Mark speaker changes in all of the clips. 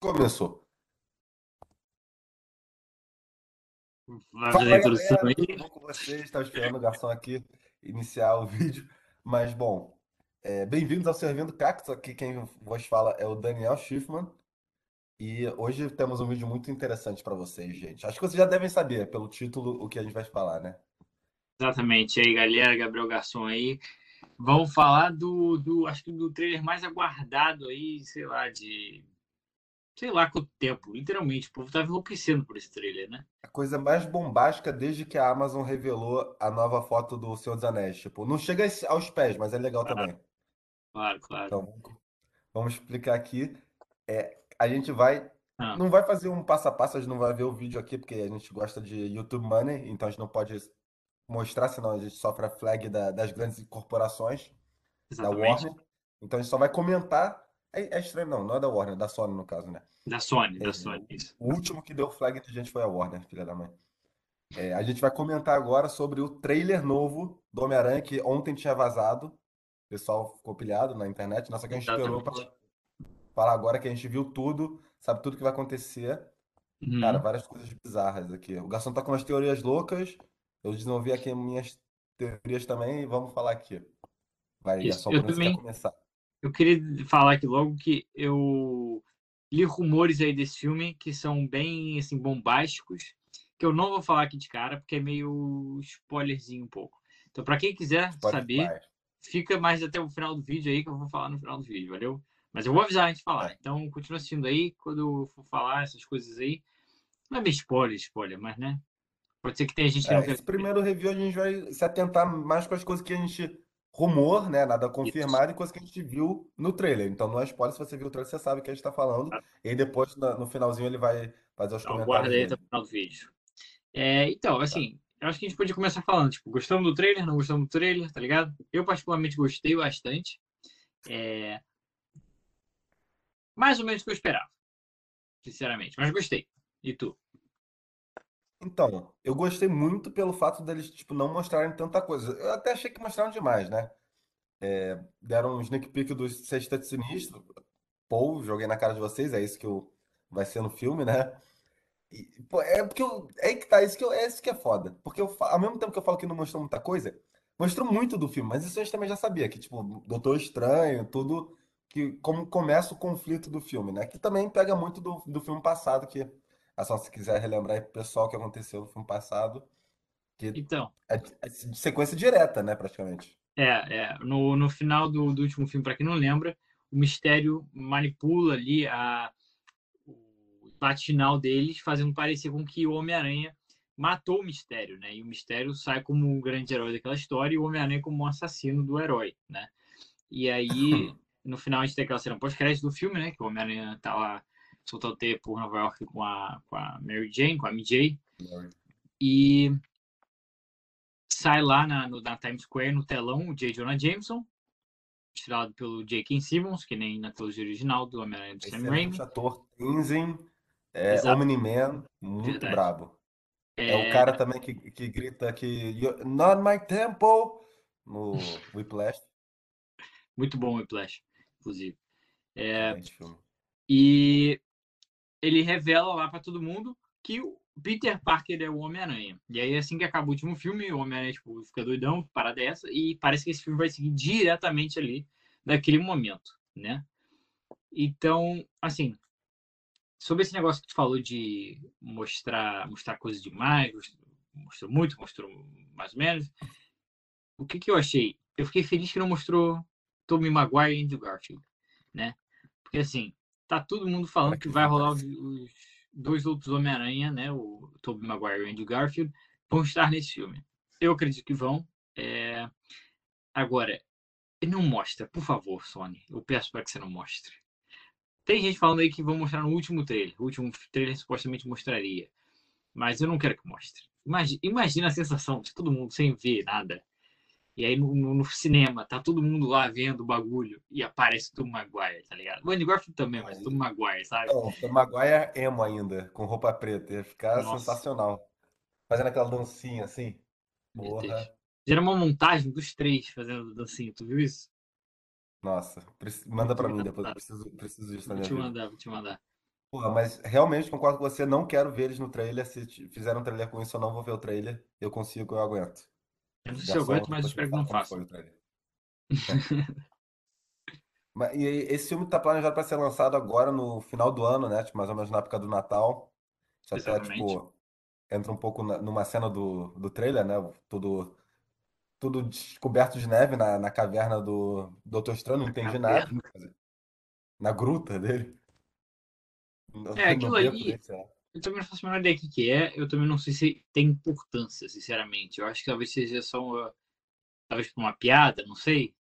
Speaker 1: Começou. Fala
Speaker 2: fazer a introdução
Speaker 1: galera, tudo
Speaker 2: aí?
Speaker 1: com vocês? Estava esperando o garçom aqui iniciar o vídeo, mas bom, é, bem-vindos ao Servindo Cactos. Aqui quem vos fala é o Daniel Schiffman e hoje temos um vídeo muito interessante para vocês, gente. Acho que vocês já devem saber pelo título o que a gente vai falar, né?
Speaker 2: Exatamente. E aí, galera, Gabriel Garçom aí. Vamos falar do, do, acho que do trailer mais aguardado aí, sei lá, de. Sei lá quanto tempo. Literalmente, o povo tava enlouquecendo por esse trailer, né?
Speaker 1: A coisa mais bombástica desde que a Amazon revelou a nova foto do Senhor dos Anéis. Tipo, não chega aos pés, mas é legal também.
Speaker 2: Claro, claro.
Speaker 1: Então, vamos explicar aqui. É, a gente vai.
Speaker 2: Ah,
Speaker 1: Não vai fazer um passo a passo, a gente não vai ver o vídeo aqui, porque a gente gosta de YouTube Money, então a gente não pode mostrar, senão a gente sofre a flag da- das grandes corporações, da
Speaker 2: exatamente.
Speaker 1: Warner. Então a gente só vai comentar. É, é estranho, não, não é da Warner, é da Sony no caso, né?
Speaker 2: Da Sony, da
Speaker 1: É,
Speaker 2: Sony, isso.
Speaker 1: o último que deu flag de gente foi a Warner, filha da mãe. É, a gente vai comentar agora sobre o trailer novo do Homem-Aranha, que ontem tinha vazado. O pessoal ficou pilhado na internet, nossa, que a gente esperou
Speaker 2: Exatamente.
Speaker 1: falar agora que a gente viu tudo, sabe tudo que vai acontecer. Cara,
Speaker 2: Uhum.
Speaker 1: várias coisas bizarras aqui. O garçom tá com umas teorias loucas. Eu desenvolvi aqui minhas teorias também e vamos falar aqui. Vai,
Speaker 2: Isso. Eu
Speaker 1: você quer
Speaker 2: também.
Speaker 1: começar?
Speaker 2: Eu queria falar aqui logo que eu li rumores aí desse filme que são bem assim bombásticos, que eu não vou falar aqui de cara porque é meio spoilerzinho um pouco. Então, para quem quiser
Speaker 1: Pode
Speaker 2: saber, fica mais até o final do vídeo aí que eu vou falar no final do vídeo, valeu? Mas eu vou avisar antes de falar. Então, continua assistindo aí quando eu for falar essas coisas aí. Não é spoiler, spoiler, mas né? Pode ser que tenha gente que não
Speaker 1: É,
Speaker 2: quer
Speaker 1: esse primeiro review a gente vai se atentar mais com as coisas que a gente rumor, né? Nada confirmado e coisas que a gente viu no trailer. Então não é spoiler, se você viu o trailer, você sabe o que a gente tá falando. E aí depois, no finalzinho, ele vai fazer os
Speaker 2: Então,
Speaker 1: comentários
Speaker 2: aguarda aí até o final do vídeo. É, então, assim, eu acho que a gente podia começar falando, tipo, gostamos do trailer, não gostamos do trailer, tá ligado? Eu particularmente gostei bastante. É, mais ou menos o que eu esperava, sinceramente, mas gostei. E tu?
Speaker 1: Então, eu gostei muito pelo fato deles, tipo, não mostrarem tanta coisa. Eu até achei que mostraram demais, né? É, deram um sneak peek do Sexteto Sinistro. Pô, joguei na cara de vocês, é isso que eu, vai ser no filme, né? E, pô, é porque eu, é que tá, isso que eu, é isso que é foda. Porque eu, fa- ao mesmo tempo que eu falo que não mostrou muita coisa, mostrou muito do filme, mas isso a gente também já sabia, que, tipo, Doutor Estranho, tudo, que como começa o conflito do filme, né? Que também pega muito do, do filme passado, que, é só se quiser relembrar aí pro pessoal o que aconteceu no filme passado, que
Speaker 2: Então,
Speaker 1: é, é sequência direta, né, praticamente.
Speaker 2: é, é no, no final do, do último filme, para quem não lembra, o Mistério manipula ali a, o embate final deles, fazendo parecer com que o Homem-Aranha matou o Mistério, né? E o Mistério sai como o grande herói daquela história e o Homem-Aranha como um assassino do herói, né? E aí, no final, a gente tem aquela cena pós-crédito do filme, né? Que o Homem-Aranha tá lá soltando teia por Nova York com a, com a Mary Jane, com a MJ, e sai lá na, no, na Times Square, no telão, o J. Jonah Jameson, estrelado pelo J.K. Simmons, que nem na trilogia original do Homem-Aranha do Sam Raimi.
Speaker 1: ator, Tenzin, é,
Speaker 2: Exato,
Speaker 1: Omni-Man, muito
Speaker 2: verdade.
Speaker 1: brabo. É o
Speaker 2: É,
Speaker 1: cara também que, que grita que "You're Not my temple no Whiplash.
Speaker 2: muito bom o Whiplash, inclusive. É, e ele revela lá para todo mundo que o Peter Parker é o Homem-Aranha. E aí, assim que acaba o último filme, o Homem-Aranha tipo, fica doidão, para dessa, e parece que esse filme vai seguir diretamente ali daquele momento, né? Então, assim, sobre esse negócio que tu falou de mostrar, mostrar coisas demais, mostrou muito, mostrou mais ou menos. O que que eu achei? Eu fiquei feliz que não mostrou Tobey Maguire e Andrew Garfield, né? Porque assim, tá todo mundo falando
Speaker 1: Cara,
Speaker 2: que
Speaker 1: que
Speaker 2: vai rolar os, dois outros Homem-Aranha, né? O Tobey Maguire e o Andrew Garfield vão estar nesse filme. Eu acredito que vão. É... Agora, não mostra, por favor, Sony. Eu peço para que você não mostre. Tem gente falando aí que vão mostrar no último trailer. O último trailer supostamente mostraria. Mas eu não quero que mostre. Imagina, imagina a sensação de todo mundo sem ver nada. E aí no, no- cinema, tá todo mundo lá vendo o bagulho e aparece o Tom Maguire, tá ligado? O Andy Garfield também, mas
Speaker 1: Aí,
Speaker 2: Tom Maguire, sabe?
Speaker 1: não, o Maguire é emo ainda, com roupa preta. Ia ficar
Speaker 2: Nossa,
Speaker 1: sensacional. Fazendo aquela dancinha assim. Porra.
Speaker 2: Gera uma montagem dos três fazendo dancinha, tu viu isso?
Speaker 1: Nossa. Manda pra mim depois. Eu preciso, preciso disso na
Speaker 2: Vou te
Speaker 1: vida.
Speaker 2: mandar, vou te mandar.
Speaker 1: Porra, mas realmente concordo com você, não quero ver eles no trailer. Se fizeram um trailer com isso, eu não vou ver o trailer. Eu consigo, eu aguento.
Speaker 2: Não sei se eu aguento, mas eu espero que não.
Speaker 1: Mas, e esse filme tá planejado para ser lançado agora no final do ano, né? Tipo, mais ou menos na época do Natal. Isso até,
Speaker 2: Exatamente.
Speaker 1: tipo, entra um pouco na- numa cena do, do trailer, né? Tudo, tudo descoberto de neve na, na caverna do Doutor Estranho, não entendi nada. Na gruta dele, no,
Speaker 2: É, aquilo ali,
Speaker 1: dele.
Speaker 2: Eu também não faço a menor ideia do que que é. Eu também não sei se tem importância, sinceramente. Eu acho que talvez seja só uma, talvez uma piada, não sei.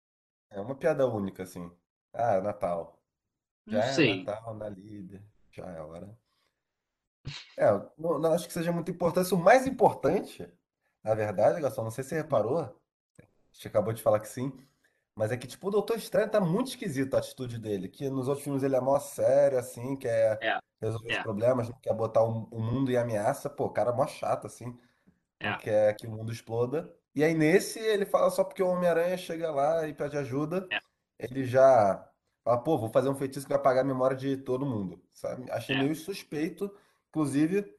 Speaker 1: É uma piada única, assim. Ah, Natal.
Speaker 2: Não
Speaker 1: Já é
Speaker 2: sei.
Speaker 1: Natal na líder. Já é hora. É, não, não acho que seja muito importante. O mais importante, na verdade, Gastão, não sei se você reparou, a gente acabou de falar que sim, mas é que, tipo, o Doutor Estranho tá muito esquisito a atitude dele, que nos outros filmes ele é mó sério, assim, quer
Speaker 2: É,
Speaker 1: resolver os
Speaker 2: é,
Speaker 1: problemas, não quer botar o, o mundo em ameaça. Pô, o cara é mó chato, assim, não
Speaker 2: é,
Speaker 1: quer que o mundo exploda. E aí nesse ele fala só porque o Homem-Aranha chega lá e pede ajuda,
Speaker 2: é,
Speaker 1: ele já fala, pô, vou fazer um feitiço que vai apagar a memória de todo mundo, sabe? Achei
Speaker 2: é.
Speaker 1: meio suspeito, inclusive.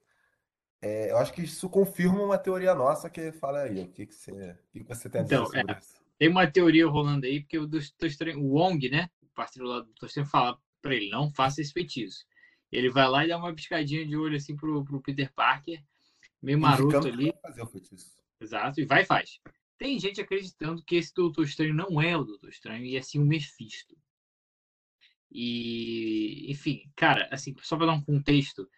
Speaker 1: É, eu acho que isso confirma uma teoria nossa que fala aí, o que que você, o que que você tem a dizer
Speaker 2: Então,
Speaker 1: sobre isso?
Speaker 2: Tem uma teoria rolando aí, porque o Estranho, o Wong, né? O parceiro lá do Estranho fala pra ele, não faça esse feitiço. Ele vai lá e dá uma piscadinha de olho assim pro, pro Peter Parker, meio maroto ali,
Speaker 1: fazer o feitiço.
Speaker 2: exato, e vai e faz. Tem gente acreditando que esse Doutor Estranho não é o Doutor Estranho, e é sim o Mephisto. E, enfim, cara, assim, só pra dar um contexto,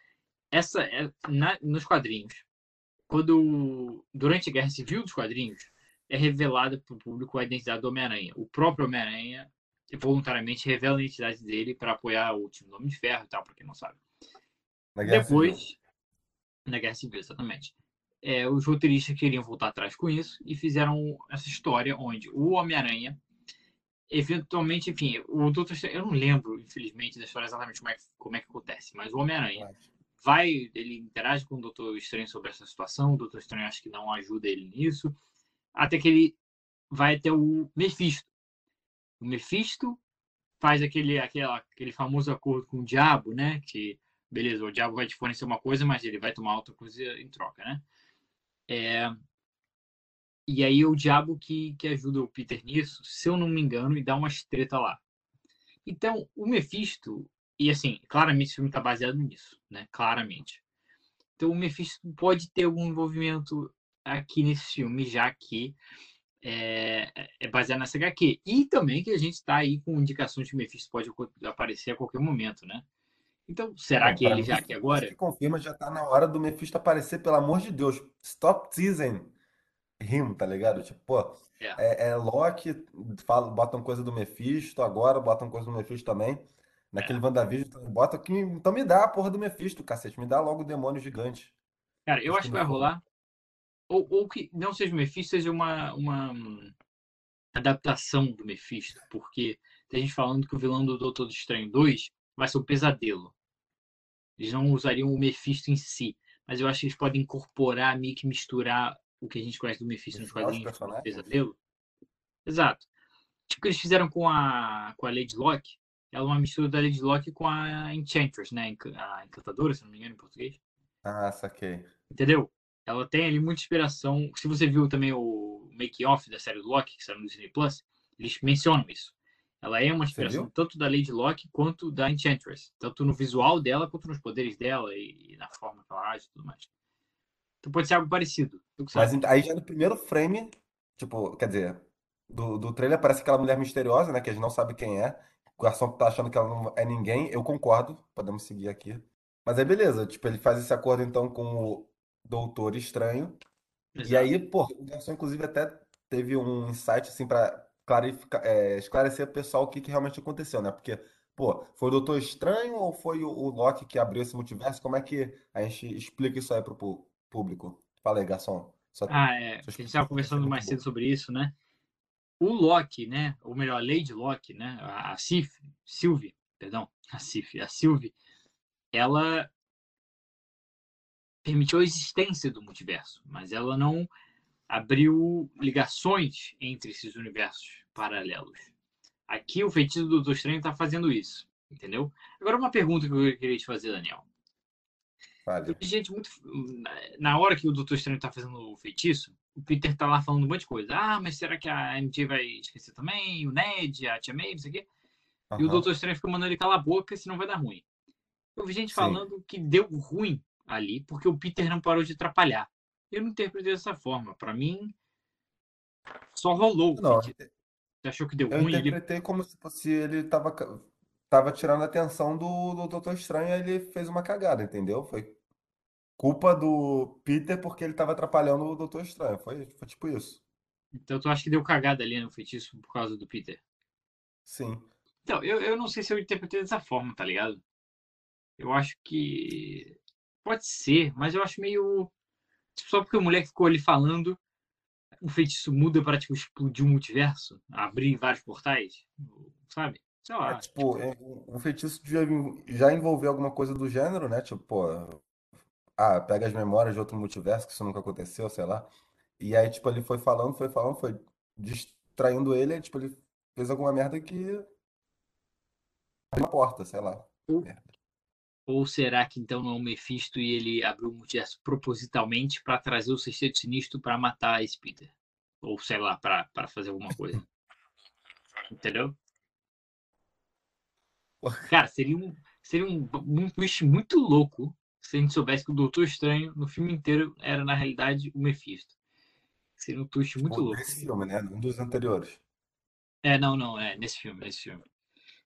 Speaker 2: essa é, na- nos quadrinhos, quando durante a Guerra Civil dos quadrinhos é revelada para o público a identidade do Homem-Aranha. O próprio Homem-Aranha voluntariamente revela a identidade dele para apoiar o time do Homem de Ferro e tal, para quem não sabe.
Speaker 1: Na Guerra Civil.
Speaker 2: Depois, na Guerra Civil, exatamente. É, os roteiristas queriam voltar atrás com isso e fizeram essa história onde o Homem-Aranha, eventualmente, enfim, o Doutor Estranho, eu não lembro, infelizmente, da história exatamente como é, como é que acontece, mas o Homem-Aranha vai, ele interage com o Doutor Estranho sobre essa situação, o Doutor Estranho acha que não ajuda ele nisso, até que ele vai até o Mephisto. O Mephisto faz aquele, aquela, aquele famoso acordo com o diabo, né? Que, beleza, o diabo vai te fornecer uma coisa, mas ele vai tomar outra coisa em troca, né? É, e aí o diabo que, que ajuda o Peter nisso, se eu não me engano, e dá uma treta lá. Então, o Mephisto, e assim, claramente esse filme está baseado nisso, né? Claramente. Então, o Mephisto pode ter algum envolvimento aqui nesse filme, já que é, é baseado nessa HQ. E também que a gente está aí com indicações de que o Mephisto pode aparecer a qualquer momento, né? Então, será
Speaker 1: Bom,
Speaker 2: que ele já aqui agora?
Speaker 1: que confirma, já tá na hora do Mephisto aparecer, pelo amor de Deus. Stop teasing him, tá ligado? Tipo, pô,
Speaker 2: É,
Speaker 1: é, é Loki, fala, botam coisa do Mephisto, agora botam coisa do Mephisto também. Naquele
Speaker 2: é.
Speaker 1: WandaVision, então, bota que. Então me dá a porra do Mephisto, cacete. Me dá logo o demônio gigante.
Speaker 2: Cara, eu acho que vai rolar. Ou, ou que não seja o Mephisto, seja uma, uma hum, adaptação do Mephisto. Porque tem gente falando que o vilão do Doutor Estranho 2 vai ser o Pesadelo. Eles não usariam o Mephisto em si. Mas eu acho que eles podem incorporar, meio que misturar o que a gente conhece do Mephisto nos quadrinhos com o? Pesadelo. Exato. Tipo o que eles fizeram com a, com a Lady Locke. Ela é uma mistura da Lady Locke com a Enchantress, né? A Encantadora, se não me engano, em português.
Speaker 1: Ah, saquei.
Speaker 2: Entendeu? Ela tem ali muita inspiração. Se você viu também o make-off da série do Loki, que saiu no Disney Plus, eles mencionam isso. Ela é uma inspiração tanto da Lady Locke quanto da Enchantress. Tanto no visual dela, quanto nos poderes dela e, e na forma que ela age e tudo mais. Então pode ser algo parecido.
Speaker 1: Mas aí já no primeiro frame, tipo, quer dizer, do, do trailer aparece aquela mulher misteriosa, né? Que a gente não sabe quem é. O garçom tá achando que ela não é ninguém. Eu concordo, podemos seguir aqui. Mas aí beleza, tipo, ele faz esse acordo então com o Doutor Estranho. E aí, pô, o garçom inclusive até teve um insight assim pra clarificar, é, esclarecer pro pessoal o que, que realmente aconteceu, né? Porque, pô, foi o Doutor Estranho ou foi o, o Loki que abriu esse multiverso? Como é que a gente explica isso aí pro público? Fala aí, garçom.
Speaker 2: Ah, é. A gente estava conversando mais cedo sobre isso, né? O Loki, né? Ou melhor, a Lady Loki, né? A, a Sif, Sylvie, perdão, a Sif, a Sylvie, ela permitiu a existência do multiverso, mas ela não abriu ligações entre esses universos paralelos. Aqui o feitiço do Doutor Estranho está fazendo isso. Entendeu? Agora, uma pergunta que eu queria te fazer, Daniel.
Speaker 1: Vale.
Speaker 2: gente muito. Na hora que o Doutor Estranho tá fazendo o feitiço, o Peter tá lá falando um monte de coisa. Ah, mas será que a MJ vai esquecer também? O Ned, a Tia May, não sei o quê. Uhum. E o Doutor Estranho fica mandando ele calar a boca, senão vai dar ruim. Eu vi gente Sim. falando que deu ruim ali, porque o Peter não parou de atrapalhar. Eu não interpretei dessa forma. Para mim, só rolou.
Speaker 1: Não,
Speaker 2: Você achou que deu
Speaker 1: eu
Speaker 2: ruim?
Speaker 1: interpretei ele... como se fosse ele tava, tava tirando a atenção do, do Doutor Estranho e ele fez uma cagada, entendeu? Foi culpa do Peter porque ele tava atrapalhando o Doutor Estranho. Foi, foi tipo isso.
Speaker 2: Então tu acha que deu cagada ali no feitiço por causa do Peter?
Speaker 1: Sim.
Speaker 2: Então, eu, eu não sei se eu interpretei dessa forma, tá ligado? Eu acho que. Pode ser, mas eu acho meio. Só porque o moleque ficou ali falando, o feitiço muda para tipo, explodir um multiverso, abrir vários portais, sabe? Sei lá.
Speaker 1: É, tipo, é, o feitiço já envolveu alguma coisa do gênero, né? Tipo, pô, ah, pega as memórias de outro multiverso, que isso nunca aconteceu, sei lá. E aí, tipo, ele foi falando, foi falando, foi distraindo ele, aí, tipo, ele fez alguma merda que. Uma porta, sei lá. Merda.
Speaker 2: Ou será que então não é o Mephisto e ele abriu o multiverso propositalmente para trazer o Sexteto Sinistro para matar esse Peter? Ou sei lá, para fazer alguma coisa. Entendeu? Cara, seria um, seria um, um twist muito louco se a gente soubesse que o Doutor Estranho no filme inteiro era na realidade o Mephisto. Seria um twist muito louco.
Speaker 1: Nesse filme, né? Um dos anteriores.
Speaker 2: É, não, não, é nesse filme, nesse filme.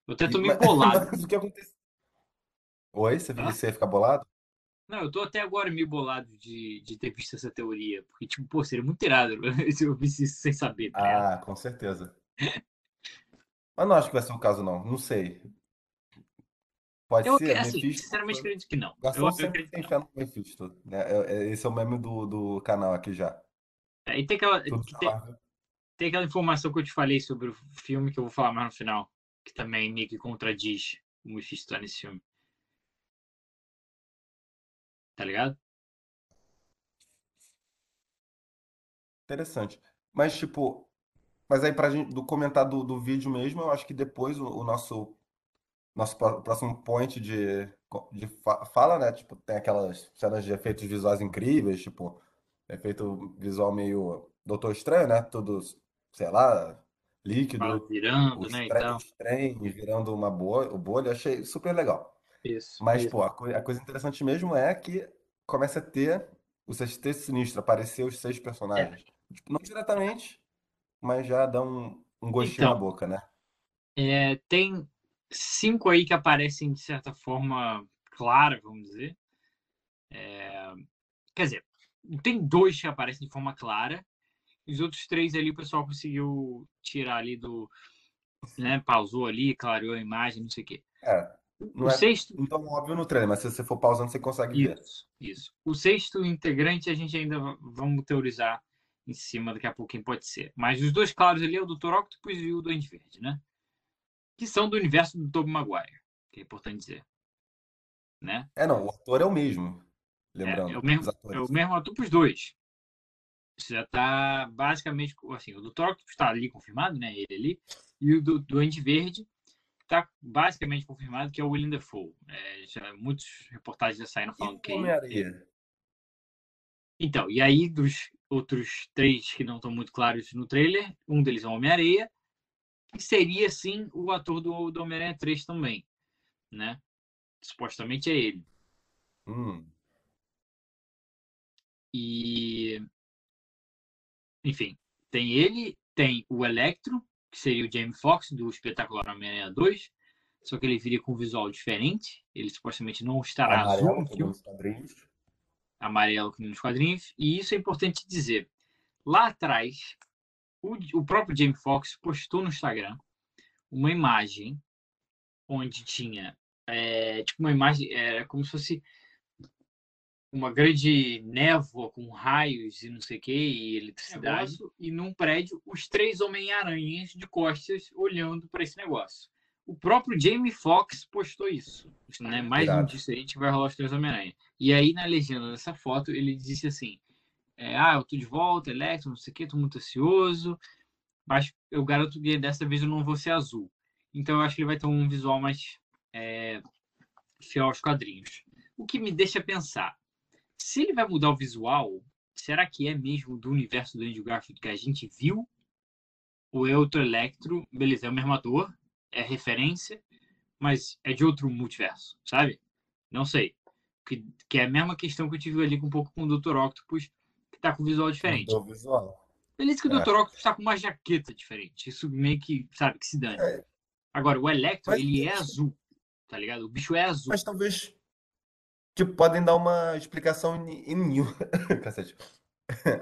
Speaker 2: Eu até tô meio bolado.
Speaker 1: Mas o que aconteceu? Oi, você, ah? você ia ficar bolado?
Speaker 2: Não, eu tô até agora meio bolado de, de ter visto essa teoria. Porque, tipo, pô, seria muito irado se eu visse isso sem saber.
Speaker 1: Tá ah, com certeza. Mas não acho que vai ser o caso, não. Não sei. Pode
Speaker 2: eu,
Speaker 1: ser.
Speaker 2: Assim, Mephisto, sinceramente, acredito que não.
Speaker 1: Gastão eu, sempre eu tem fé no Mephisto. Né? É, é, esse é o meme do, do canal aqui já.
Speaker 2: É, e tem aquela, tem, tem, aquela informação que eu te falei sobre o filme que eu vou falar mais no final. Que também meio que contradiz o Mephisto nesse filme. Tá ligado?
Speaker 1: Interessante. Mas, tipo, mas aí pra gente, do comentar do, do vídeo mesmo, eu acho que depois o, o nosso nosso próximo point de, de fala, né? Tipo, tem aquelas cenas de efeitos visuais incríveis, tipo, efeito visual meio Doutor Estranho, né? Tudo, sei lá, líquido.
Speaker 2: Virando, né?
Speaker 1: Trens, trens virando uma bolha, bolha, achei super legal.
Speaker 2: Isso.
Speaker 1: Mas,
Speaker 2: isso.
Speaker 1: pô, a, a, coisa interessante mesmo é que começa a ter o sexteto sinistro, aparecer os seis personagens. É. Tipo, não diretamente, mas já dá um, um gostinho então, na boca, né?
Speaker 2: É, tem cinco aí que aparecem de certa forma clara, vamos dizer. É, quer dizer, tem dois que aparecem de forma clara. Os outros três ali o pessoal conseguiu tirar ali do. Né, pausou ali, clareou a imagem, não sei o quê.
Speaker 1: É. Não o é sexto... tão óbvio no trailer, mas se você for pausando, você consegue
Speaker 2: isso, ver. Isso. O sexto integrante a gente ainda vamos teorizar em cima, daqui a pouco quem pode ser. Mas os dois claros ali é o Dr. Octopus e o Duende Verde, né? Que são do universo do Tobey Maguire, que é importante dizer. Né?
Speaker 1: É, não, o ator é o mesmo. Lembrando.
Speaker 2: É, é o mesmo, é o mesmo ator para os dois. Você já está basicamente. Assim, o Dr. Octopus está ali confirmado, né? Ele ali. E o do Duende Verde está basicamente confirmado que é o William Dafoe. É, já, muitos reportagens já saíram falando que.
Speaker 1: Homem-Areia.
Speaker 2: Então, e aí dos outros três que não estão muito claros no trailer, um deles é o Homem-Areia, que seria sim o ator do, do Homem-Aranha 3 também, né? Supostamente é ele.
Speaker 1: Hum.
Speaker 2: E. Enfim, tem ele, tem o Electro, que seria o Jamie Foxx do espetacular Homem-Aranha 2, só que ele viria com um visual diferente. Ele supostamente não estará
Speaker 1: amarelo, azul nos quadrinhos.
Speaker 2: Amarelo que nos quadrinhos. E isso é importante dizer. Lá atrás, o, o próprio Jamie Foxx postou no Instagram uma imagem onde tinha é, tipo uma imagem é, como se fosse uma grande névoa com raios e não sei o que, e eletricidade, negócio, e num prédio, os três Homem-Aranhas de costas olhando para esse negócio. O próprio Jamie Foxx postou isso. Né? Mais um disso aí, gente vai rolar os três Homem-Aranha. E aí, na legenda dessa foto, ele disse assim: é, Ah, eu tô de volta, Electro, não sei o que, tô muito ansioso, mas eu garanto que dessa vez eu não vou ser azul. Então eu acho que ele vai ter um visual mais. É, fiel aos quadrinhos. O que me deixa pensar, se ele vai mudar o visual, será que é mesmo do universo do Andrew Garfield que a gente viu? Ou é outro Electro? Beleza, é o mesmo ator, é referência, mas é de outro multiverso, sabe? Não sei. Que, que é a mesma questão que eu tive ali com um pouco com o Dr. Octopus, que tá com visual diferente.
Speaker 1: Mudou visual.
Speaker 2: Beleza que o
Speaker 1: É.
Speaker 2: Dr. Octopus tá com uma jaqueta diferente. Isso meio que, sabe, que se dane.
Speaker 1: É.
Speaker 2: Agora, o Electro,
Speaker 1: Mas
Speaker 2: ele é azul, tá ligado? O bicho é azul.
Speaker 1: Mas talvez. Tipo, podem dar uma explicação em, em New. Cacete.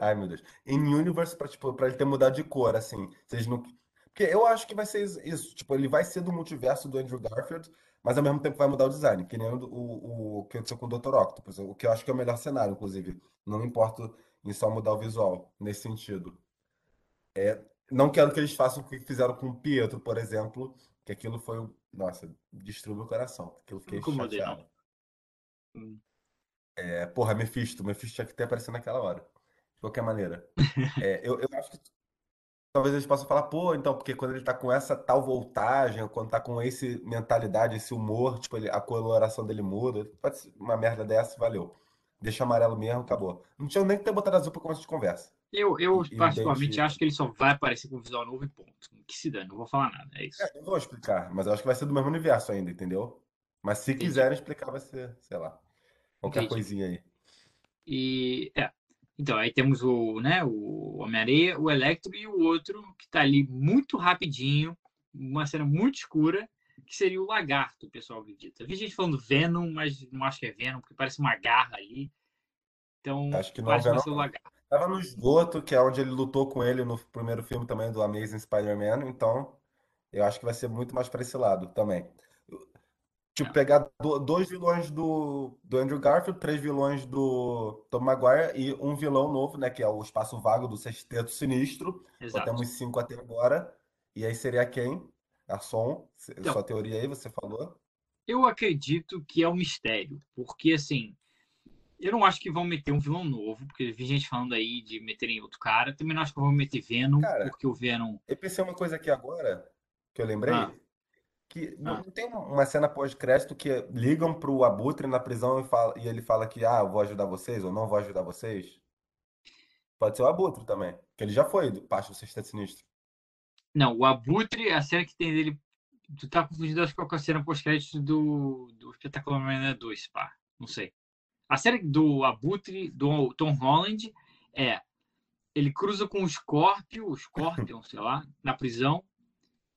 Speaker 1: Ai, meu Deus. Em Universe, pra, tipo, pra ele ter mudado de cor, assim. Vocês não. Porque eu acho que vai ser isso. Tipo, ele vai ser do multiverso do Andrew Garfield, mas ao mesmo tempo vai mudar o design. Que nem o, o, o que aconteceu com o Dr. Octopus. O que eu acho que é o melhor cenário, inclusive. Não me importo em só mudar o visual, nesse sentido. É, não quero que eles façam o que fizeram com o Pietro, por exemplo, que aquilo foi. Nossa, destruiu meu coração. Aquilo fiquei
Speaker 2: incomodei,
Speaker 1: chateado.
Speaker 2: Hum.
Speaker 1: É, porra, Mephisto. Mephisto tinha que ter aparecido naquela hora. De qualquer maneira. É, eu, eu acho que talvez eles possam falar, pô, então, porque quando ele tá com essa tal voltagem, quando tá com esse mentalidade, esse humor, tipo, ele- a coloração dele muda. Pode ser uma merda dessa, valeu. Deixa amarelo mesmo, acabou. Não tinha nem que ter botado azul pra começo de conversa.
Speaker 2: Eu, eu
Speaker 1: E-
Speaker 2: particularmente acho que ele só vai aparecer com visual novo e ponto. Que se dane, não vou falar nada. É isso.
Speaker 1: É, não vou explicar, mas eu acho que vai ser do mesmo universo ainda, entendeu? Mas se
Speaker 2: Entendi.
Speaker 1: quiserem explicar, vai ser, sei lá, qualquer
Speaker 2: Entendi.
Speaker 1: coisinha aí.
Speaker 2: E é. Então, aí temos o, né, o Homem-Areia, o Electro e o outro que tá ali muito rapidinho, uma cena muito escura, que seria o Lagarto, o pessoal acredita. Vi gente falando Venom, mas não acho que é Venom, porque parece uma garra ali. Então,
Speaker 1: Acho que não é
Speaker 2: parece vai
Speaker 1: Venom,
Speaker 2: ser o. Lagarto.
Speaker 1: Tava no esgoto, que é onde ele lutou com ele no primeiro filme também do Amazing Spider-Man, então eu acho que vai ser muito mais pra esse lado também. Tipo, pegar do- dois vilões do, do Andrew Garfield, três vilões do Tom Maguire e um vilão novo, né, que é o Espaço Vago do Sexteto Sinistro. Só
Speaker 2: Exato.
Speaker 1: temos cinco até agora. E aí seria quem? Garçom,
Speaker 2: Então.
Speaker 1: sua teoria aí, você falou?
Speaker 2: Eu acredito que é um mistério, porque assim, eu não acho que vão meter um vilão novo, porque vi gente falando aí de meterem outro cara. Também não acho que vão meter Venom,
Speaker 1: Cara,
Speaker 2: porque o Venom.
Speaker 1: Eu pensei uma coisa aqui agora, que eu lembrei,
Speaker 2: Ah.
Speaker 1: Que não,
Speaker 2: Ah.
Speaker 1: tem uma cena pós-crédito que ligam pro Abutre na prisão e, fala, e ele fala que, ah, eu vou ajudar vocês ou não vou ajudar vocês? Pode ser o Abutre também, que ele já foi do parte do Sexteto Sinistro.
Speaker 2: Não, o Abutre, a cena que tem dele. Tu tá confundido, acho que com a cena pós-crédito do, do Espetacular Homem-Aranha 2, pá. Não sei. A série do Abutre, do Tom Holland, é. Ele cruza com o Scorpio, o Scorpion, sei lá, na prisão.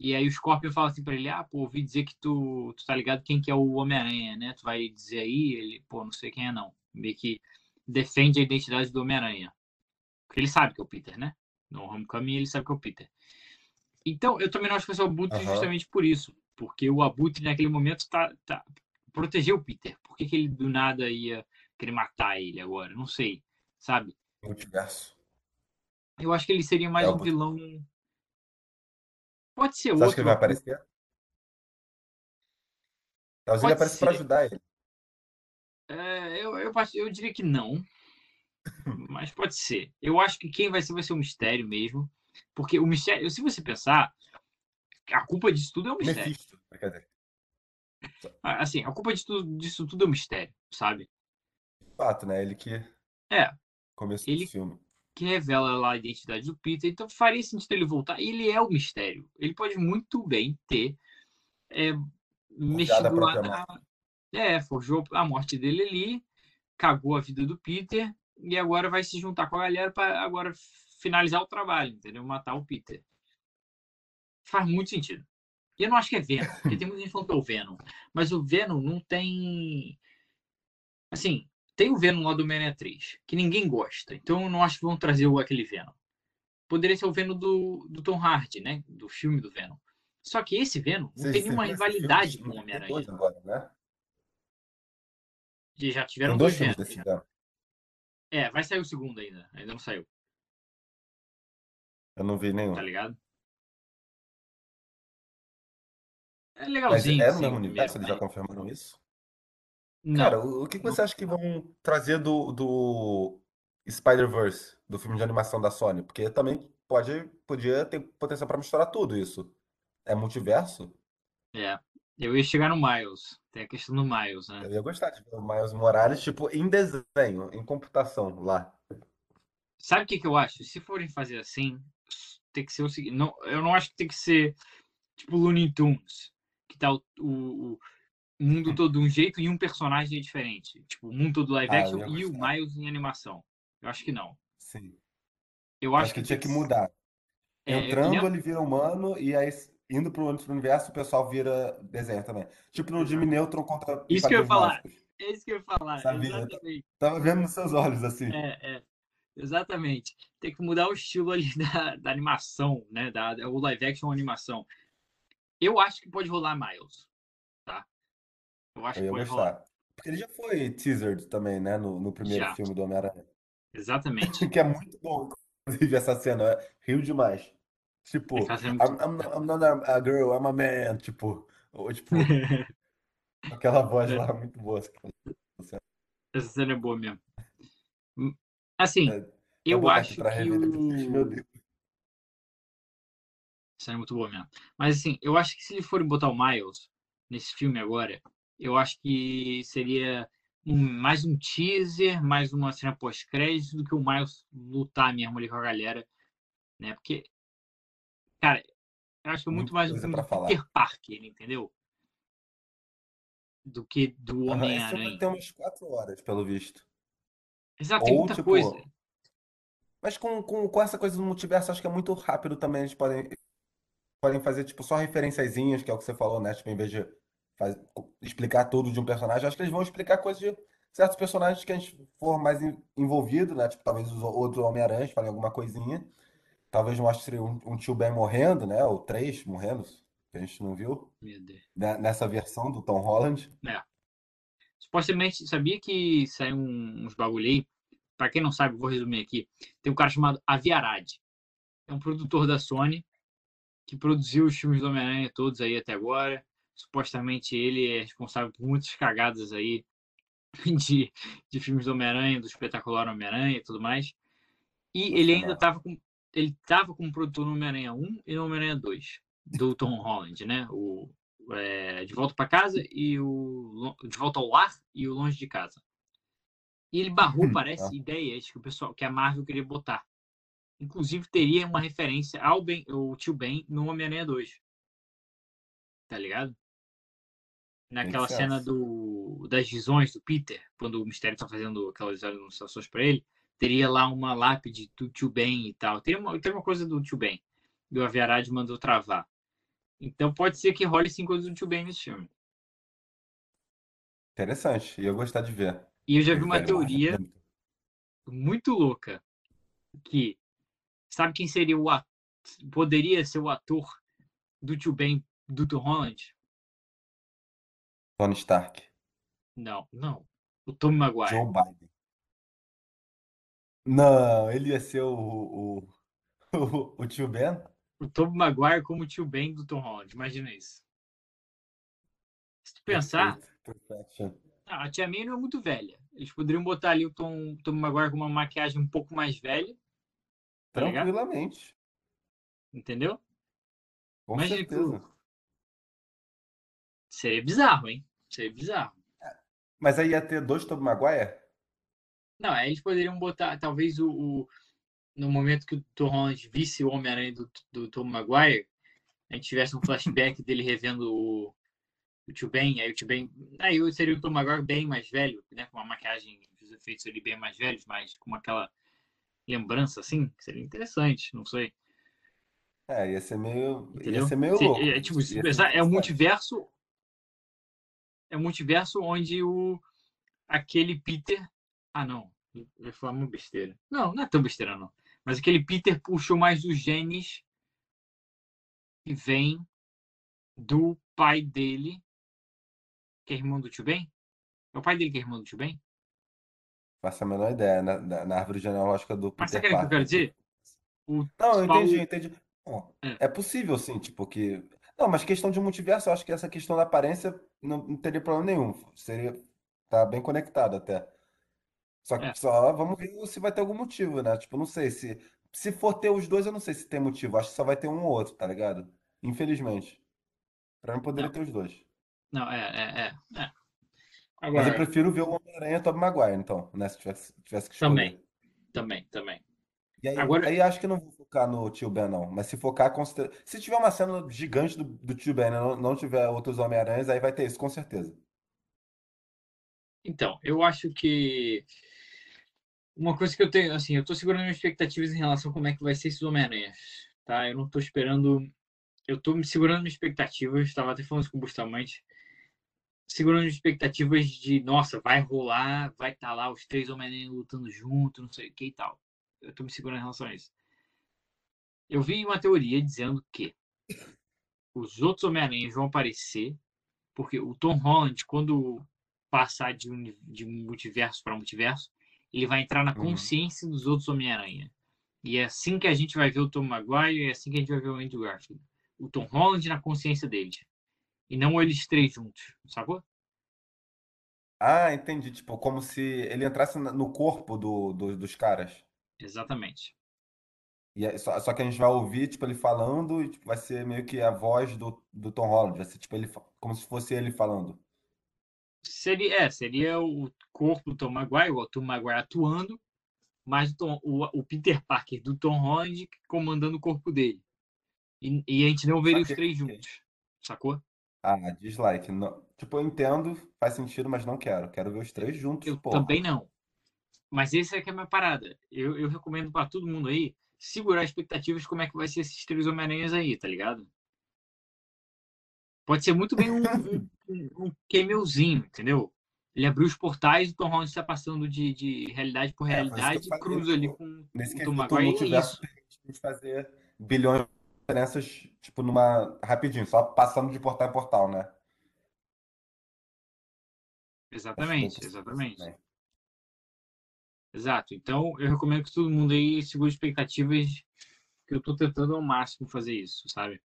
Speaker 2: E aí o Scorpion fala assim pra ele: Ah, pô, ouvi dizer que tu, tu tá ligado quem que é o Homem-Aranha, né? Tu vai dizer aí? Ele, pô, não sei quem é, não. Meio que defende a identidade do Homem-Aranha. Porque ele sabe que é o Peter, né? No Homecoming ele sabe que é o Peter. Então, eu também não acho que vai ser o Abutre
Speaker 1: Aham.
Speaker 2: justamente por isso. Porque o Abutre, naquele momento, tá, tá protegeu o Peter. Por que, que ele do nada ia querer matar ele agora? Não sei, sabe?
Speaker 1: Multiverso.
Speaker 2: Eu acho que ele seria mais
Speaker 1: É
Speaker 2: um vilão. Pode ser
Speaker 1: Você acha que ele vai
Speaker 2: outro.
Speaker 1: aparecer? Talvez ele
Speaker 2: Pode
Speaker 1: apareça pra
Speaker 2: ser.
Speaker 1: ajudar ele.
Speaker 2: É, eu, eu, eu diria que não, mas pode ser. Eu acho que quem vai ser vai ser o mistério mesmo. Porque o mistério, se você pensar, a culpa disso tudo é o mistério.
Speaker 1: Mephisto, dizer,
Speaker 2: Assim, a culpa disso, tudo- disso tudo é o mistério, sabe?
Speaker 1: fato, né? Ele que
Speaker 2: É,
Speaker 1: começou
Speaker 2: Ele-
Speaker 1: filme.
Speaker 2: Que revela lá a identidade do Peter. Então faria sentido ele voltar. Ele é o mistério. Ele pode muito bem ter é, mexido lá na. É, forjou a morte dele ali, cagou a vida do Peter e agora vai se juntar com a galera para agora finalizar o trabalho, entendeu? Matar o Peter. Faz muito sentido. E eu não acho que é Venom, porque tem muita gente falando que é o Venom. Mas o Venom não tem. Assim, tem o Venom lá do Homem-Aranha 3, que ninguém gosta. Então eu não acho que vão trazer aquele Venom. Poderia ser o Venom do, do Tom Hardy, né? Do filme do Venom. Só que esse Venom não
Speaker 1: Vocês-
Speaker 2: tem nenhuma
Speaker 1: filme?
Speaker 2: rivalidade com o
Speaker 1: Tem
Speaker 2: Homem-Aranha.
Speaker 1: dois né?
Speaker 2: Já
Speaker 1: Tem
Speaker 2: tiveram
Speaker 1: dois
Speaker 2: dois já.
Speaker 1: Venom.
Speaker 2: É, vai sair o segundo ainda. Ainda não saiu,
Speaker 1: Eu não vi nenhum.
Speaker 2: tá ligado? É
Speaker 1: Mas
Speaker 2: legalzinho,
Speaker 1: é no
Speaker 2: assim,
Speaker 1: mesmo universo? Eles já
Speaker 2: mas...
Speaker 1: confirmaram isso?
Speaker 2: Não,
Speaker 1: Cara, o, o que que
Speaker 2: não.
Speaker 1: você acha que vão trazer do, do Spider-Verse, do filme de animação da Sony? Porque também pode, podia ter potencial pra misturar tudo isso. É multiverso?
Speaker 2: É. Eu ia chegar no Miles. Tem a questão do Miles, né?
Speaker 1: Eu ia gostar de ver o Miles Morales, tipo, em desenho, em computação lá.
Speaker 2: Sabe o que, que eu acho? Se forem fazer assim, tem que ser o seguinte. Não, eu não acho que tem que ser tipo Looney Tunes, que tá o, o, o mundo todo de um jeito e um personagem diferente. Tipo, o mundo todo live
Speaker 1: Ah,
Speaker 2: action e o. Miles em animação. Eu acho que não.
Speaker 1: Sim.
Speaker 2: Eu
Speaker 1: Acho
Speaker 2: acho
Speaker 1: que
Speaker 2: que
Speaker 1: tinha que mudar.
Speaker 2: É,
Speaker 1: Entrando, ele vira humano, e aí, indo pro outro universo, o pessoal vira desenho também. Tipo no Jimmy. Neutron contra
Speaker 2: Isso que eu ia falar. É isso que eu ia falar.
Speaker 1: Sabia?
Speaker 2: Exatamente.
Speaker 1: tava vendo nos seus olhos, assim.
Speaker 2: É, é. Exatamente. Tem que mudar o estilo ali da, da animação, né? Da, o live action animação. Eu acho que pode rolar Miles? Eu acho
Speaker 1: Eu
Speaker 2: que pode rolar.
Speaker 1: Porque ele já foi teasered também, né? No, no primeiro
Speaker 2: Já,
Speaker 1: filme do Homem-Aranha.
Speaker 2: exatamente.
Speaker 1: Que é muito bom, inclusive, essa cena. é- Rio demais. Tipo,
Speaker 2: é
Speaker 1: I'm,
Speaker 2: muito.
Speaker 1: I'm, not- I'm not a, girl, I'm a man. Tipo, ou, tipo, aquela voz
Speaker 2: É,
Speaker 1: lá muito boa.
Speaker 2: Essa cena é boa mesmo. Hum, Assim,
Speaker 1: É, Vou
Speaker 2: eu
Speaker 1: botar
Speaker 2: acho
Speaker 1: pra
Speaker 2: que
Speaker 1: rever depois. Meu
Speaker 2: o.
Speaker 1: Deus.
Speaker 2: Essa cena é muito boa mesmo. Mas assim, eu acho que se eles forem botar o Miles nesse filme agora, eu acho que seria um- mais um teaser, mais uma cena pós-crédito do que o Miles lutar mesmo ali com a galera, né? Porque, cara, eu acho que é muito
Speaker 1: Muita
Speaker 2: mais um
Speaker 1: coisa
Speaker 2: filme do. Peter Parker, entendeu? Do que do
Speaker 1: vai
Speaker 2: Homem-Aranha.
Speaker 1: ter umas quatro horas, pelo visto.
Speaker 2: Exato, tem
Speaker 1: Ou,
Speaker 2: muita coisa.
Speaker 1: tipo. Mas com, com, com essa coisa do multiverso, acho que é muito rápido também. Eles podem, podem fazer, tipo, só referenciazinhas, que é o que você falou, né? Tipo, em vez de faz- explicar tudo de um personagem, acho que eles vão explicar coisas de certos personagens que a gente for mais en- envolvido, né? Tipo, talvez os outros Homem-Aranhas falem alguma coisinha. Talvez mostre um, um tio Ben morrendo, né? Ou três morrendo, que a gente não viu, né? Nessa versão do Tom Holland.
Speaker 2: É. Supostamente, sabia que saiu uns bagulho aí? Pra quem não sabe, vou resumir aqui. Tem um cara chamado Aviarad. É um produtor da Sony que produziu os filmes do Homem-Aranha todos aí até agora. Supostamente ele é responsável por muitas cagadas aí de, de filmes do Homem-Aranha, do espetacular Homem-Aranha e tudo mais. E ele ainda estava com ele tava como produtor no Homem-Aranha 1 e no Homem-Aranha 2, do Tom Holland, né? O é, De Volta para Casa e o De Volta ao Lar e o Longe de Casa. E ele barrou, parece,
Speaker 1: Ah,
Speaker 2: ideias que o pessoal, que a Marvel queria botar. Inclusive teria uma referência ao ben, o tio Ben no Homem-Aranha 2. Tá ligado? Naquela cena do, das visões do Peter, quando o Mistério tá fazendo aquelas alucinações para ele, teria lá uma lápide do tio Ben e tal. Tem uma, tem uma coisa do tio Ben. E o Aviarad mandou travar. Então pode ser que role sim coisa do tio Ben nesse filme.
Speaker 1: Interessante. E eu gostar de ver.
Speaker 2: E eu já vi uma teoria muito louca que sabe quem seria o ator, poderia ser o ator do tio Ben do Tom Holland?
Speaker 1: Tony Stark.
Speaker 2: Não, não. O Tom Maguire.
Speaker 1: Joe Biden. Não, ele ia ser o, o, o, o tio Ben?
Speaker 2: O Tom Maguire como o tio Ben do Tom Holland. Imagina isso. Se tu pensar,
Speaker 1: Perfeito.
Speaker 2: Ah, a Tia May não é muito velha. Eles poderiam botar ali o Tom, Tom Maguire com uma maquiagem um pouco mais velha, tá ligado?
Speaker 1: Tranquilamente.
Speaker 2: Entendeu?
Speaker 1: Com
Speaker 2: Imagina que
Speaker 1: certeza.
Speaker 2: o- seria bizarro, hein? Seria bizarro.
Speaker 1: Mas aí ia ter dois Tobey Maguire?
Speaker 2: Não, aí eles poderiam botar, talvez, o, o- no momento que o Tom Holland visse o Homem-Aranha do, do Tom Maguire, a gente tivesse um flashback dele revendo o, o tio Ben, aí o tio Ben. Aí seria o Tom Maguire bem mais velho, né? Com uma maquiagem, os efeitos ali bem mais velhos, mas com aquela lembrança assim, seria interessante, não sei.
Speaker 1: É, ia ser meio, ia
Speaker 2: Entendeu?
Speaker 1: ser meio louco.
Speaker 2: é, tipo,
Speaker 1: Ia
Speaker 2: pensar, é um multiverso. É um multiverso onde o aquele Peter. Ah, não. Eu ia falar uma besteira. Não, não é tão besteira, não. Mas aquele Peter puxou mais os genes que vem do pai dele, que é irmão do tio Ben. É o pai dele que é irmão do tio Ben?
Speaker 1: Faço a menor ideia, na, na, na árvore genealógica do
Speaker 2: Mas
Speaker 1: Peter
Speaker 2: sabe o que eu quero
Speaker 1: Parker.
Speaker 2: dizer? O
Speaker 1: Não, eu
Speaker 2: Paulo-
Speaker 1: entendi, entendi. Bom,
Speaker 2: É.
Speaker 1: é possível, sim, tipo, que. Não, mas questão de multiverso, eu acho que essa questão da aparência não, não teria problema nenhum. Seria. Tá bem conectado até. Só que
Speaker 2: É.
Speaker 1: só vamos ver se vai ter algum motivo, né? Tipo, não sei se. Se for ter os dois, eu não sei se tem motivo. Acho que só vai ter um ou outro, tá ligado? Infelizmente. Pra mim poderia ter os dois.
Speaker 2: Não, é, é, é. é.
Speaker 1: Agora, Mas eu prefiro ver o Homem-Aranha Tobey Maguire, então, né? Se tivesse, tivesse que escolher.
Speaker 2: Também, também, também.
Speaker 1: E aí, Agora... aí acho que não vou focar no tio Ben, não. Mas se focar, considera... se tiver uma cena gigante do, do tio Ben, não, não tiver outros Homem-Aranhas, aí vai ter isso, com certeza.
Speaker 2: Então, eu acho que uma coisa que eu tenho, assim, eu tô segurando minhas expectativas em relação a como é que vai ser esses Homem-Aranhas, tá? Eu não tô esperando, eu tô me segurando minhas expectativas, estava até falando isso com o Bustamante, segurando minhas expectativas de, nossa, vai rolar, vai estar tá lá os três Homem-Aranha lutando junto, não sei o que e tal. Eu tô me segurando em relação a isso. Eu vi uma teoria dizendo que os outros Homem-Aranhas vão aparecer porque o Tom Holland, quando passar de, um, de multiverso para multiverso, ele vai entrar na uhum. consciência uhum. dos outros Homem-Aranha. E é assim que a gente vai ver o Tom Maguire, e é assim que a gente vai ver o Andrew Garfield. O Tom Holland na consciência deles. E não eles três juntos, sacou?
Speaker 1: Ah, entendi. Tipo, como se ele entrasse no corpo do, do dos caras.
Speaker 2: Exatamente.
Speaker 1: E é, só, só, que a gente vai ouvir, tipo, ele falando e tipo, vai ser meio que a voz do, do Tom Holland. Vai ser, tipo, ele, como se fosse ele falando.
Speaker 2: Seria, é, seria o corpo do Tom Maguire, o Tom Maguire atuando, mas o, Tom, o, o, Peter Parker do Tom Holland comandando o corpo dele. E, e a gente não veria os três juntos, sacou?
Speaker 1: Ah, dislike. Não, tipo, eu entendo, faz sentido, mas não quero. Quero ver os três juntos,
Speaker 2: Eu porra. também não. Mas esse é que é a minha parada. Eu, eu recomendo para todo mundo aí segurar expectativas de como é que vai ser esses três Homem-Aranhas aí, tá ligado? Pode ser muito bem um, um, um cameozinho, entendeu? Ele abriu os portais e o Tom Holland está passando de, de realidade por é, realidade é, e cruza ali com
Speaker 1: nesse o Tom Maguire. É isso. fazer bilhões de diferenças, tipo, numa. rapidinho, só passando de portal em portal, né?
Speaker 2: Exatamente, exatamente. Exato. Então, eu recomendo que todo mundo aí segure expectativas, que eu estou tentando ao máximo fazer isso, sabe?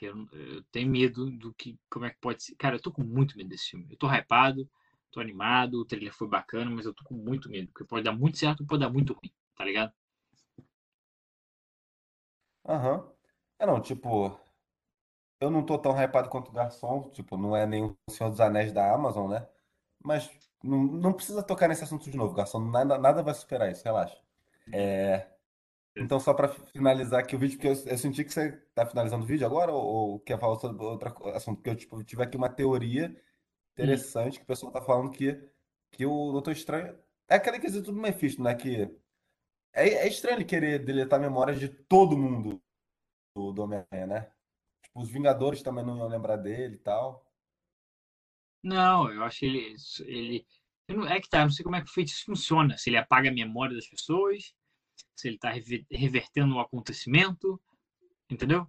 Speaker 2: que eu, eu, tenho medo do que, como é que pode ser. Cara, eu tô com muito medo desse filme. Eu tô hypado, tô animado, o trailer foi bacana, mas eu tô com muito medo, porque pode dar muito certo pode dar muito ruim, tá ligado?
Speaker 1: Aham. Uhum. É não, tipo, eu não tô tão hypado quanto o Garçom, tipo, não é o Senhor dos Anéis da Amazon, né? Mas não, não precisa tocar nesse assunto de novo, Garçom, nada, nada vai superar isso, relaxa. É, então, só para finalizar aqui o vídeo, porque eu, eu senti que você está finalizando o vídeo agora, ou, ou quer falar sobre outro assunto? Porque eu tipo, tive aqui uma teoria interessante que o pessoal está falando que, que o Doutor Estranho é aquele quesito do Mephisto, né? Que é, é estranho ele querer deletar memórias de todo mundo do, do Homem-Aranha, né? Tipo, os Vingadores também não iam lembrar dele e tal.
Speaker 2: Não, eu acho que ele. ele não, é que tá, não sei como é que o feitiço funciona. Se ele apaga a memória das pessoas se ele está revertendo um acontecimento, entendeu?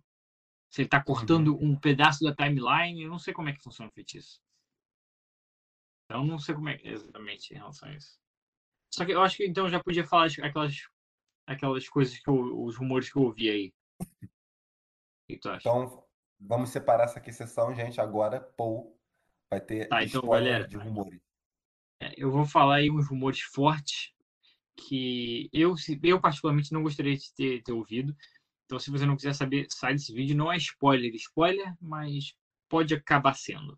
Speaker 2: Se ele está cortando uhum. um pedaço da timeline, eu não sei como é que funciona o feitiço. Então, não sei como é exatamente em relação a isso. Só que eu acho que então já podia falar aquelas, aquelas coisas que eu, os rumores que eu ouvi aí. O que tu acha?
Speaker 1: Então, vamos separar essa aqui sessão, gente. Agora, Paul vai ter
Speaker 2: tá, então, galera, de rumores. É, eu vou falar aí uns rumores fortes que eu, eu particularmente não gostaria de ter, ter ouvido. Então, se você não quiser saber, sai desse vídeo. Não é spoiler, spoiler, mas pode acabar sendo.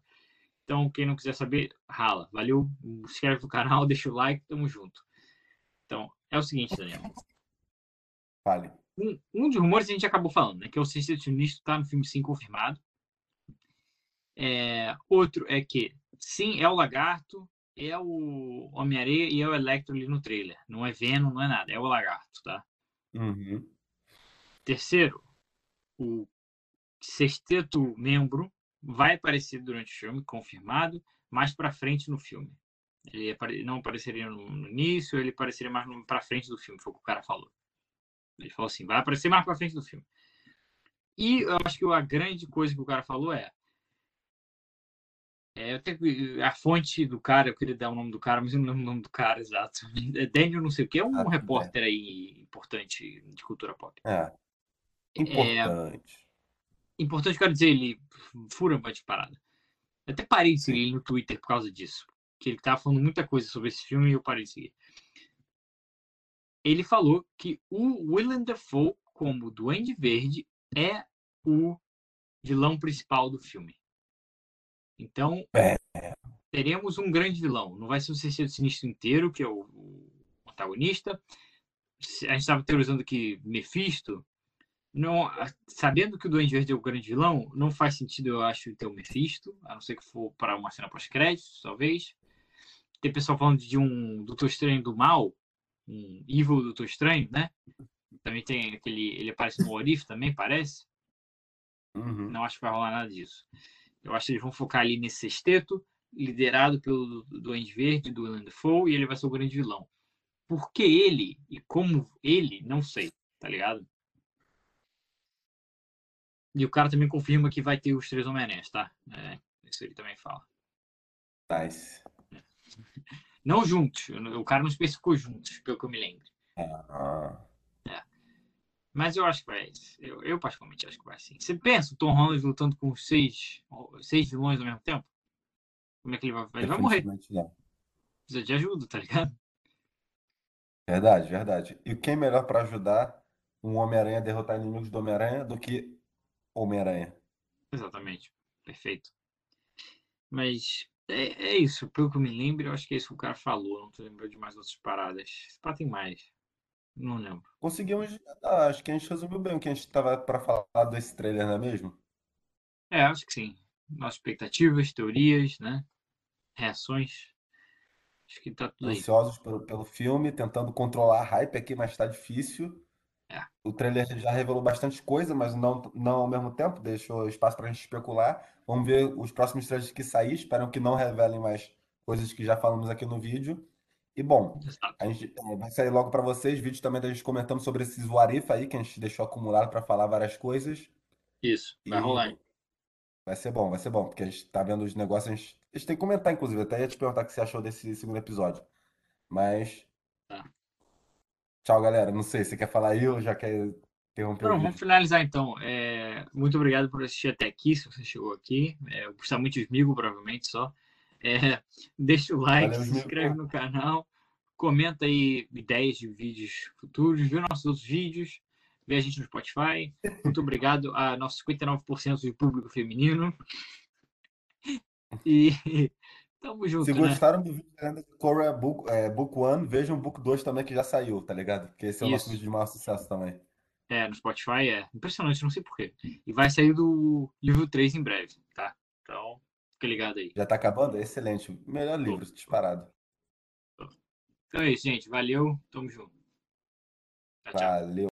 Speaker 2: Então, quem não quiser saber, rala. Valeu, se inscreve no canal, deixa o like, tamo junto. Então, é o seguinte, Daniel.
Speaker 1: Fale.
Speaker 2: Um, um dos rumores a gente acabou falando, né? Que é o Sexteto Sinistro tá no filme sim confirmado. É, outro é que, sim, é o Lagarto, é o Homem-Areia e é o Electro ali no trailer. Não é Venom, não é nada. É o Lagarto, tá?
Speaker 1: Uhum.
Speaker 2: Terceiro, o sexteto membro vai aparecer durante o filme, confirmado, mais para frente no filme. Ele não apareceria no início, ele apareceria mais para frente do filme, foi o que o cara falou. Ele falou assim, vai aparecer mais para frente do filme. E eu acho que a grande coisa que o cara falou é é, tenho, a fonte do cara, eu queria dar o nome do cara, mas eu não lembro o nome do cara exato. É Daniel não sei o que, é um ah, repórter é. aí importante de cultura pop.
Speaker 1: É. Importante.
Speaker 2: É, importante, quero dizer, ele fura uma de parada. Eu até parei de seguir ele no Twitter por causa disso. Que ele tava falando muita coisa sobre esse filme e eu parei de seguir. Ele falou que o Willem Dafoe, como Duende Verde, é o vilão principal do filme. Então,
Speaker 1: É.
Speaker 2: teremos um grande vilão. Não vai ser o Sexteto Sinistro inteiro, que é o, o antagonista. A gente estava teorizando que Mephisto, não, sabendo que o Duende Verde é o grande vilão, não faz sentido, eu acho, ter o Mephisto, a não ser que for para uma cena pós-créditos, talvez. Tem pessoal falando de um Doutor Estranho do Mal, um Evil Doutor Estranho, né? Também tem aquele. Ele aparece no Orif também, parece.
Speaker 1: Uhum.
Speaker 2: Não acho que vai rolar nada disso. Eu acho que eles vão focar ali nesse sexteto, liderado pelo Duende Verde, do Dafoe, e ele vai ser o grande vilão. Por que ele e como ele, não sei, tá ligado? E o cara também confirma que vai ter os três Homem-Aranhas, tá? É, isso ele também fala.
Speaker 1: Nice.
Speaker 2: Não juntos, o cara não especificou juntos, pelo que eu me lembro.
Speaker 1: Ah,
Speaker 2: Mas eu acho que vai. Eu, eu particularmente acho que vai sim. Você pensa o Tom Holland lutando com seis, seis vilões ao mesmo tempo? Como é que ele vai. Ele vai morrer.
Speaker 1: não.
Speaker 2: Precisa de ajuda, tá ligado?
Speaker 1: Verdade, verdade. E quem melhor para ajudar um Homem-Aranha a derrotar inimigos do Homem-Aranha do que Homem-Aranha?
Speaker 2: Exatamente. Perfeito. Mas é, é isso. Pelo que eu me lembro, eu acho que é isso que o cara falou. Não tô lembrando de mais outras paradas. Esse pá tem mais. Não lembro.
Speaker 1: Conseguimos. ah, acho que a gente resumiu bem o que a gente estava para falar desse trailer, não é mesmo?
Speaker 2: É, acho que sim. Nossas expectativas, teorias, né? Reações. Acho que tá tudo aí.
Speaker 1: Ansiosos pelo, pelo filme, tentando controlar a hype aqui, mas está difícil.
Speaker 2: É.
Speaker 1: O trailer já revelou bastante coisa, mas não, não ao mesmo tempo, deixou espaço para a gente especular. Vamos ver os próximos trailers que sair. Espero que não revelem mais coisas que já falamos aqui no vídeo. E bom, a gente é, vai sair logo para vocês vídeo também da gente comentando sobre esses what if aí, que a gente deixou acumulado para falar várias coisas.
Speaker 2: Isso. Vai
Speaker 1: E
Speaker 2: rolar. hein?
Speaker 1: vai ser bom, vai ser bom, porque a gente tá vendo os negócios, a gente, a gente tem que comentar, inclusive. Até ia te perguntar o que você achou desse segundo episódio. Mas.
Speaker 2: Tá.
Speaker 1: Tchau, galera. Não sei, você quer falar aí ou já quer interromper
Speaker 2: Não, vamos finalizar então. É, muito obrigado por assistir até aqui, se você chegou aqui. É, eu muito de provavelmente só. É, deixa o like,
Speaker 1: Valeu,
Speaker 2: se inscreve no canal, comenta aí ideias de vídeos futuros, vê nossos outros vídeos, vê a gente no Spotify. Muito obrigado a nosso 59% de público feminino. E tamo junto,
Speaker 1: Se
Speaker 2: né?
Speaker 1: gostaram do vídeo da Korea Book, é, Book One, vejam o Book 2 também que já saiu, tá ligado? Porque esse é o nosso
Speaker 2: Isso.
Speaker 1: vídeo de maior sucesso também.
Speaker 2: É, no Spotify é impressionante, não sei porquê. E vai sair do livro 3 em breve, tá? Fica ligado aí.
Speaker 1: Já tá acabando? Excelente. Melhor livro, disparado.
Speaker 2: Então é isso, gente. Valeu. Tamo junto. Tchau, tchau.
Speaker 1: Valeu.